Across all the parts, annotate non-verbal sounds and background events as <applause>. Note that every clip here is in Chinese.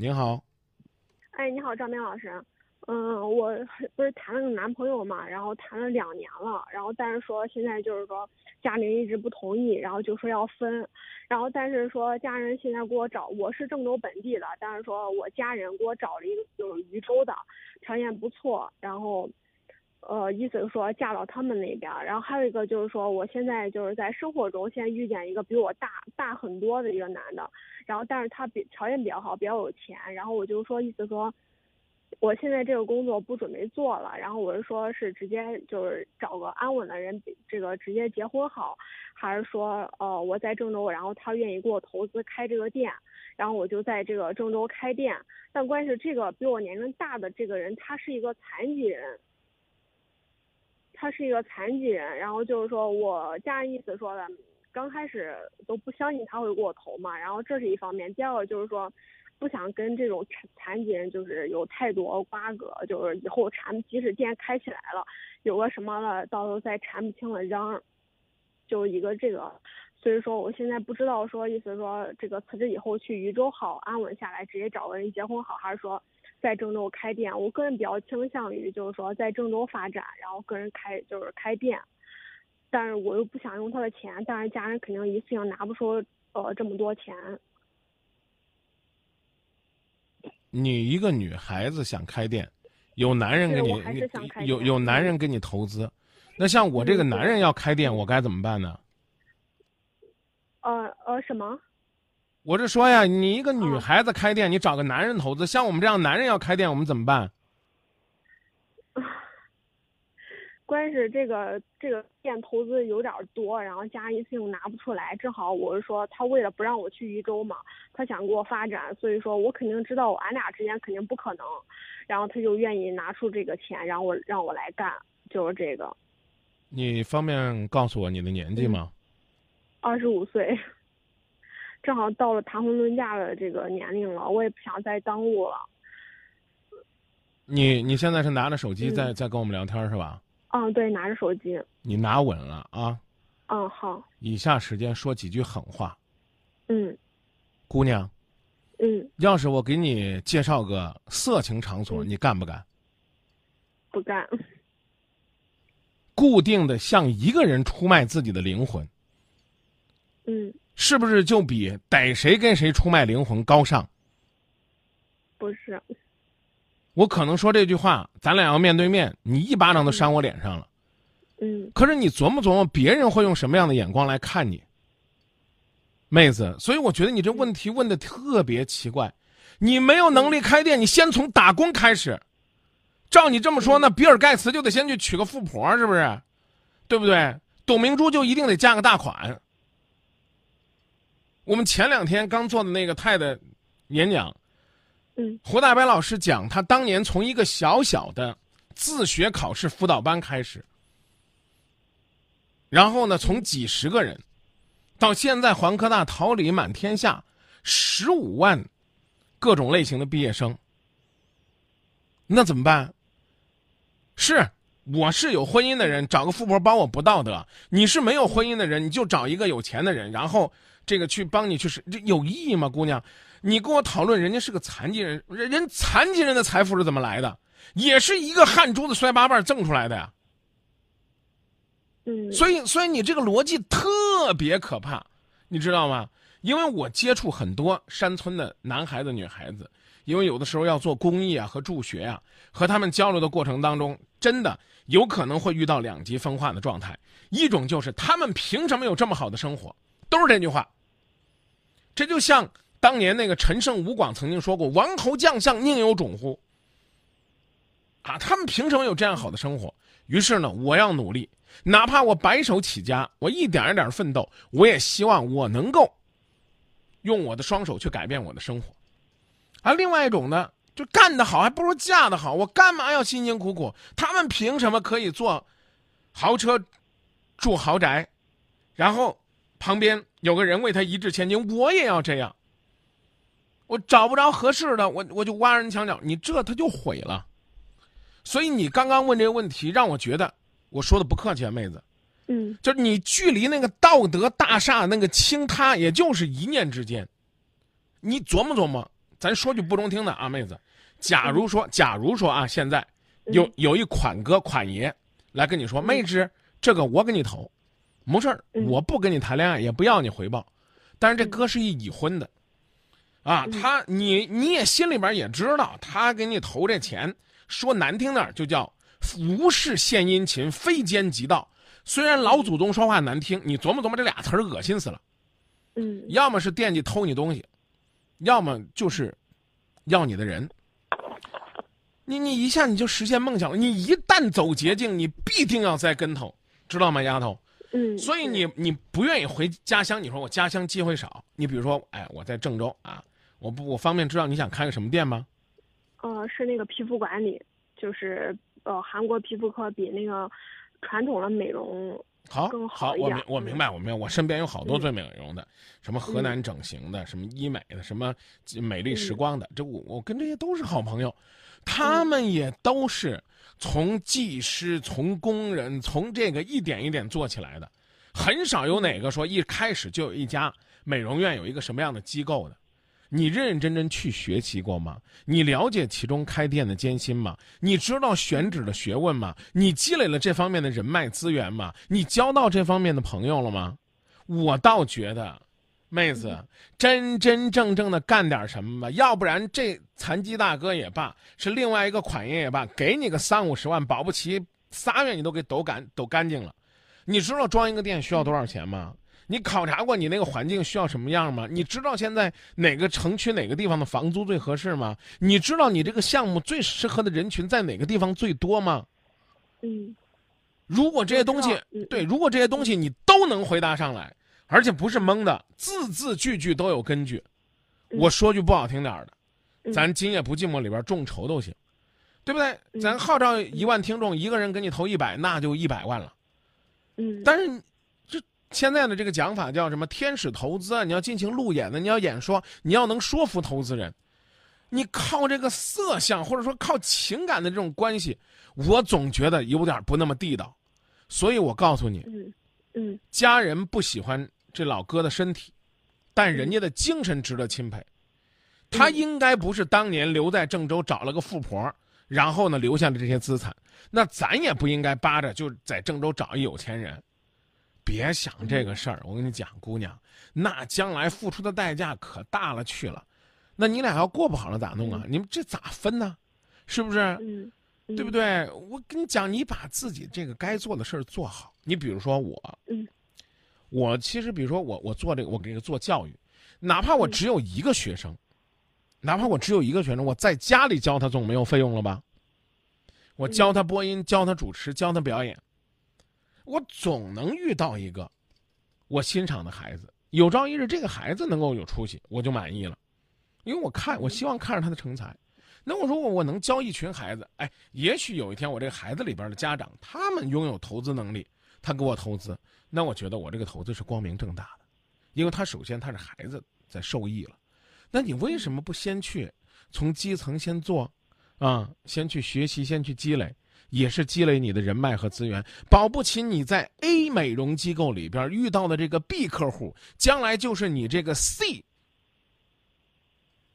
您好。哎，你好，张明老师。嗯，我不是谈了个男朋友嘛，然后谈了两年了，然后但是说现在就是说家里人一直不同意，然后就说要分，然后但是说家人现在给我找，我是郑州本地的，但是说我家人给我找了一个就是禹州的，条件不错，然后，呃，意思是说嫁到他们那边，然后还有一个就是说我现在就是在生活中现在遇见一个比我大大很多的一个男的，然后但是他比条件比较好，比较有钱，然后我就说意思说。我现在这个工作不准备做了，然后我是说，是直接就是找个安稳的人，这个直接结婚好，还是说，呃，我在郑州，然后他愿意给我投资开这个店，然后我就在这个郑州开店。但关键是这个比我年龄大的这个人，他是一个残疾人，他是一个残疾人，然后就是说我家人意思说的，刚开始都不相信他会给我投嘛，然后这是一方面，第二个就是说。不想跟这种残残疾人就是有太多瓜葛，就是以后缠，即使店开起来了，有个什么了，到时候再缠不清了嚷，就一个这个，所以说我现在不知道说意思说这个辞职以后去渝州好安稳下来，直接找个人结婚好，还是说在郑州开店？我个人比较倾向于就是说在郑州发展，然后个人开就是开店，但是我又不想用他的钱，但是家人肯定一次性拿不出呃这么多钱。你一个女孩子想开店，有男人给你，有有男人给你投资，那像我这个男人要开店，我该怎么办呢？呃呃，什么？我是说呀，你一个女孩子开店，你找个男人投资，像我们这样男人要开店，我们怎么办？关键是这个这个店投资有点多，然后家一次性拿不出来。正好我是说，他为了不让我去渝州嘛，他想给我发展，所以说我肯定知道俺俩之间肯定不可能，然后他就愿意拿出这个钱，然后我让我来干，就是这个。你方便告诉我你的年纪吗？二十五岁，正好到了谈婚论嫁的这个年龄了，我也不想再耽误了。你你现在是拿着手机在在跟我们聊天是吧？嗯，对，拿着手机。你拿稳了啊！嗯，好。以下时间说几句狠话。嗯。姑娘。嗯。要是我给你介绍个色情场所，你干不干？不干。固定的向一个人出卖自己的灵魂。嗯。是不是就比逮谁跟谁出卖灵魂高尚？不是。我可能说这句话，咱俩要面对面，你一巴掌都扇我脸上了。嗯。可是你琢磨琢磨，别人会用什么样的眼光来看你，妹子？所以我觉得你这问题问的特别奇怪。你没有能力开店，你先从打工开始。照你这么说，那比尔盖茨就得先去娶个富婆，是不是？对不对？董明珠就一定得嫁个大款。我们前两天刚做的那个泰的演讲。嗯胡大白老师讲，他当年从一个小小的自学考试辅导班开始，然后呢，从几十个人，到现在环科大桃李满天下，十五万各种类型的毕业生，那怎么办？是，我是有婚姻的人，找个富婆帮我不道德；你是没有婚姻的人，你就找一个有钱的人，然后这个去帮你去是，这有意义吗，姑娘？你跟我讨论，人家是个残疾人，人人残疾人的财富是怎么来的？也是一个汗珠子摔八瓣挣出来的呀。嗯。所以，所以你这个逻辑特别可怕，你知道吗？因为我接触很多山村的男孩子、女孩子，因为有的时候要做公益啊和助学啊，和他们交流的过程当中，真的有可能会遇到两极分化的状态。一种就是他们凭什么有这么好的生活？都是这句话。这就像。当年那个陈胜吴广曾经说过：“王侯将相宁有种乎？”啊，他们凭什么有这样好的生活？于是呢，我要努力，哪怕我白手起家，我一点一点奋斗，我也希望我能够用我的双手去改变我的生活。而另外一种呢，就干得好还不如嫁得好，我干嘛要辛辛苦苦？他们凭什么可以坐豪车、住豪宅，然后旁边有个人为他一掷千金？我也要这样。我找不着合适的，我我就挖人墙角，你这他就毁了。所以你刚刚问这个问题，让我觉得我说的不客气啊，妹子。嗯，就是你距离那个道德大厦那个倾塌，也就是一念之间。你琢磨琢磨，咱说句不中听的啊，妹子，假如说，假如说啊，现在有有一款哥款爷来跟你说，妹子这个我给你投，没事儿，我不跟你谈恋爱，也不要你回报。但是这哥是一已婚的，啊，他你你也心里边也知道，他给你投这钱，说难听点就叫无事献殷勤，非奸即盗。虽然老祖宗说话难听，你琢磨琢磨这俩词儿，恶心死了。嗯，要么是惦记偷你东西，要么就是要你的人。你你一下你就实现梦想了。你一旦走捷径，你必定要栽跟头，知道吗，丫头？嗯。所以你你不愿意回家乡，你说我家乡机会少。你比如说，哎，我在郑州啊，我不我方便知道你想开个什么店吗？呃，是那个皮肤管理，就是呃，韩国皮肤科比那个传统的美容。好，好，我明我明白，我明白，我身边有好多做美容的，什么河南整形的，什么医美的，什么美丽时光的，这我我跟这些都是好朋友，他们也都是从技师、从工人、从这个一点一点做起来的，很少有哪个说一开始就有一家美容院有一个什么样的机构的。你认认真真去学习过吗？你了解其中开店的艰辛吗？你知道选址的学问吗？你积累了这方面的人脉资源吗？你交到这方面的朋友了吗？我倒觉得，妹子，真真正正的干点什么吧，要不然这残疾大哥也罢，是另外一个款爷也罢，给你个三五十万，保不齐仨月你都给抖干抖干净了。你知道装一个店需要多少钱吗？你考察过你那个环境需要什么样吗？你知道现在哪个城区哪个地方的房租最合适吗？你知道你这个项目最适合的人群在哪个地方最多吗？嗯，如果这些东西对，如果这些东西你都能回答上来，而且不是蒙的，字字句句都有根据。我说句不好听点的，咱今夜不寂寞里边众筹都行，对不对？咱号召一万听众，一个人给你投一百，那就一百万了。嗯，但是。现在的这个讲法叫什么？天使投资啊！你要进行路演的，你要演说，你要能说服投资人。你靠这个色相，或者说靠情感的这种关系，我总觉得有点不那么地道。所以我告诉你，嗯嗯，家人不喜欢这老哥的身体，但人家的精神值得钦佩。他应该不是当年留在郑州找了个富婆，然后呢留下了这些资产。那咱也不应该扒着就在郑州找一有钱人。别想这个事儿，我跟你讲，姑娘，那将来付出的代价可大了去了。那你俩要过不好了咋弄啊？你们这咋分呢？是不是？嗯，对不对？我跟你讲，你把自己这个该做的事儿做好。你比如说我，嗯，我其实比如说我，我做这个，我给个做教育，哪怕我只有一个学生，哪怕我只有一个学生，我在家里教他总没有费用了吧？我教他播音，教他主持，教他表演。我总能遇到一个我欣赏的孩子，有朝一日这个孩子能够有出息，我就满意了，因为我看，我希望看着他的成才。那我如果我能教一群孩子，哎，也许有一天我这个孩子里边的家长，他们拥有投资能力，他给我投资，那我觉得我这个投资是光明正大的，因为他首先他是孩子在受益了。那你为什么不先去从基层先做，啊，先去学习，先去积累？也是积累你的人脉和资源，保不齐你在 A 美容机构里边遇到的这个 B 客户，将来就是你这个 C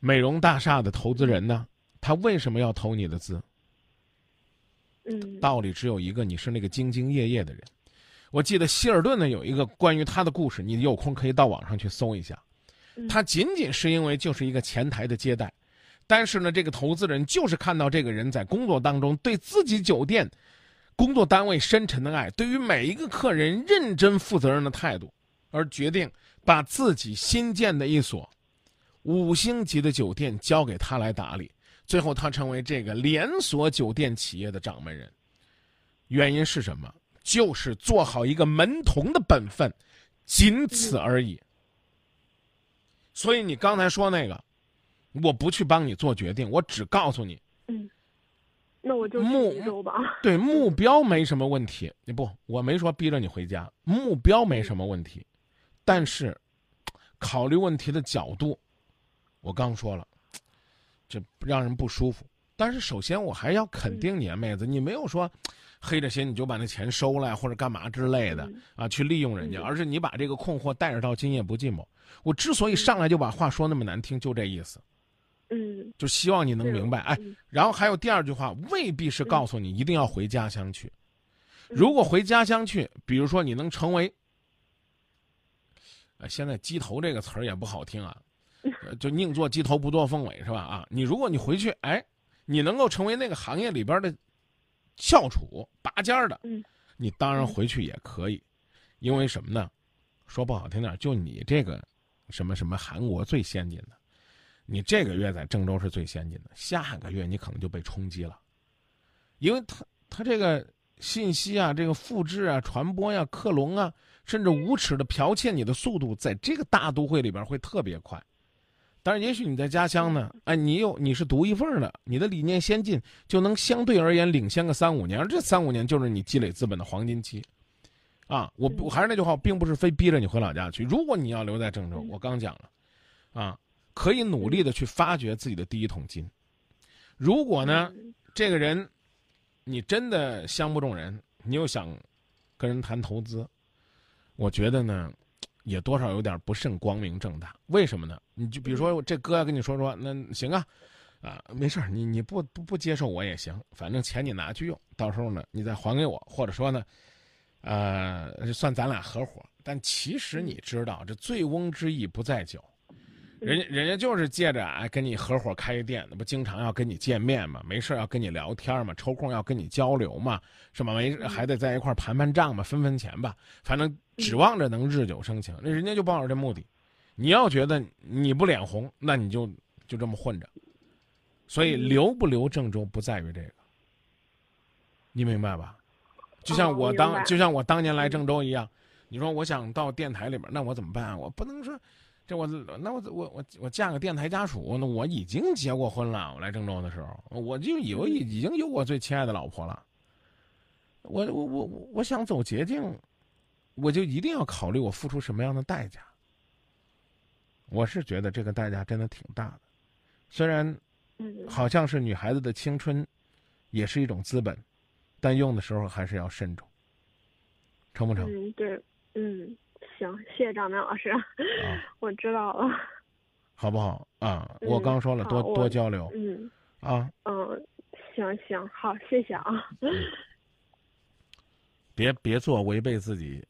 美容大厦的投资人呢？他为什么要投你的资？嗯，道理只有一个，你是那个兢兢业业的人。我记得希尔顿呢有一个关于他的故事，你有空可以到网上去搜一下。他仅仅是因为就是一个前台的接待。但是呢，这个投资人就是看到这个人在工作当中对自己酒店、工作单位深沉的爱，对于每一个客人认真负责任的态度，而决定把自己新建的一所五星级的酒店交给他来打理。最后，他成为这个连锁酒店企业的掌门人。原因是什么？就是做好一个门童的本分，仅此而已。所以，你刚才说那个。我不去帮你做决定，我只告诉你。嗯，那我就去州吧。<laughs> 对，目标没什么问题。你不，我没说逼着你回家，目标没什么问题，但是考虑问题的角度，我刚说了，这让人不舒服。但是首先我还要肯定你啊，妹子，你没有说黑着心你就把那钱收了或者干嘛之类的啊，去利用人家，而是你把这个困惑带着到今夜不寂寞。我之所以上来就把话说那么难听，就这意思。嗯，就希望你能明白。哎，嗯然后还有第二句话，未必是告诉你一定要回家乡去。嗯如果回家乡去，比如说你能成为，呃，现在“鸡头”这个词儿也不好听啊，呃 <laughs> 就宁做鸡头不做凤尾是吧？啊，你如果你回去，哎，你能够成为那个行业里边的翘楚、拔尖儿的，嗯你当然回去也可以，因为什么呢？说不好听点，就你这个什么什么韩国最先进的，你这个月在郑州是最先进的，下个月你可能就被冲击了，因为它它这个信息啊，这个复制啊、传播呀、克隆啊，甚至无耻的剽窃你的速度，在这个大都会里边会特别快。但是也许你在家乡呢，哎，你有你是独一份儿的，你的理念先进，就能相对而言领先个三五年，而这三五年就是你积累资本的黄金期。啊，我我还是那句话，我并不是非逼着你回老家去。如果你要留在郑州，我刚讲了，啊，可以努力的去发掘自己的第一桶金。如果呢，这个人你真的相不中人，你又想跟人谈投资，我觉得呢，也多少有点不甚光明正大。为什么呢？你就比如说这哥要跟你说说，那行啊，啊，没事儿，你你不不不接受我也行，反正钱你拿去用，到时候呢你再还给我，或者说呢，呃，算咱俩合伙。但其实你知道，这醉翁之意不在酒。人家人家就是借着哎跟你合伙开店，那不经常要跟你见面嘛，没事要跟你聊天嘛，抽空要跟你交流嘛，是吧？没还得在一块儿盘盘账嘛，分分钱吧，反正指望着能日久生情。那人家就抱着这目的，你要觉得你不脸红，那你就就这么混着。所以留不留郑州不在于这个，你明白吧？就像我当、就像我当年来郑州一样，你说我想到电台里边，那我怎么办啊？我不能说。这我那我我我我嫁个电台家属，那我已经结过婚了。我来郑州的时候，我就以为已经有我最亲爱的老婆了。我我我我想走捷径，我就一定要考虑我付出什么样的代价。我是觉得这个代价真的挺大的，虽然嗯好像是女孩子的青春，也是一种资本，但用的时候还是要慎重。成不成？嗯，对，嗯，行，谢谢张明老师，啊，<laughs> 我知道了。好不好啊？嗯我刚说了，多多交流嗯啊。嗯，行行，好，谢谢啊。别别做违背自己。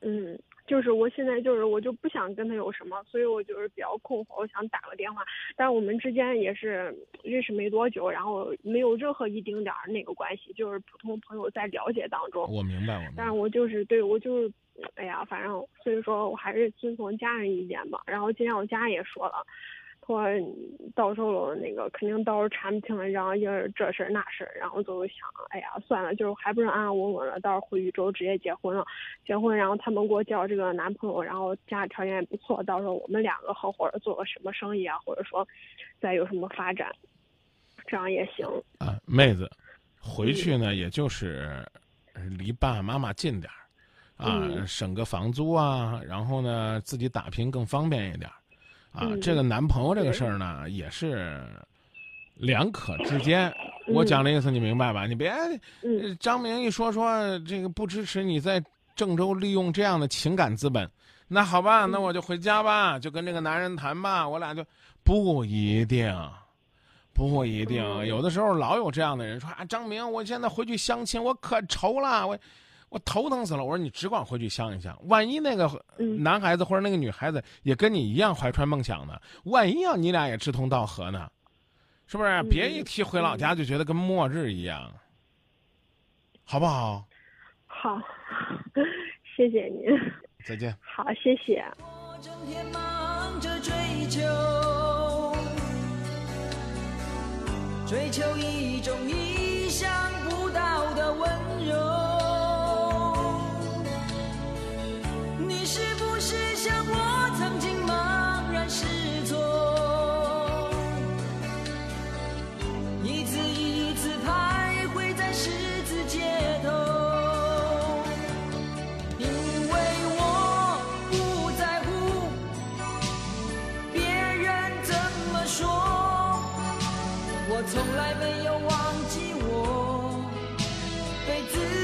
嗯，就是我现在就是我就不想跟他有什么，所以我就是比较困惑，我想打个电话。但我们之间也是认识没多久，然后没有任何一丁点儿那个关系，就是普通朋友在了解当中。我明白，我明白但是。我就是对我就是，哎呀，反正所以说我还是遵从家人意见吧。然后今天我家也说了，他说到时候那个肯定到时候查不清了，然后就是这事儿那事儿，然后就想，哎呀，算了，就是还不是安安稳稳的，到时候回禹州直接结婚了，结婚，然后他们给我介绍这个男朋友，然后家里条件也不错，到时候我们两个合伙做个什么生意啊，或者说再有什么发展，这样也行。啊，妹子，回去呢，也就是离爸爸妈妈近点儿，啊，嗯。省个房租啊，然后呢，自己打拼更方便一点儿，啊，嗯这个男朋友这个事儿呢，也是两可之间。我讲的意思你明白吧？你别，张明一说说这个不支持你在郑州利用这样的情感资本，那好吧，那我就回家吧，就跟这个男人谈吧，我俩就不一定。不一定，嗯有的时候老有这样的人说啊，张明，我现在回去相亲，我可愁了，我我头疼死了。我说你只管回去想一想，万一那个嗯男孩子或者那个女孩子也跟你一样怀揣梦想呢，万一要你俩也志同道合呢，是不是？嗯别一提回老家就觉得跟末日一样，好不好？好，<laughs> 谢谢您。再见。好，谢谢。我整天忙着追求，追求一种意想从来没有忘记我对自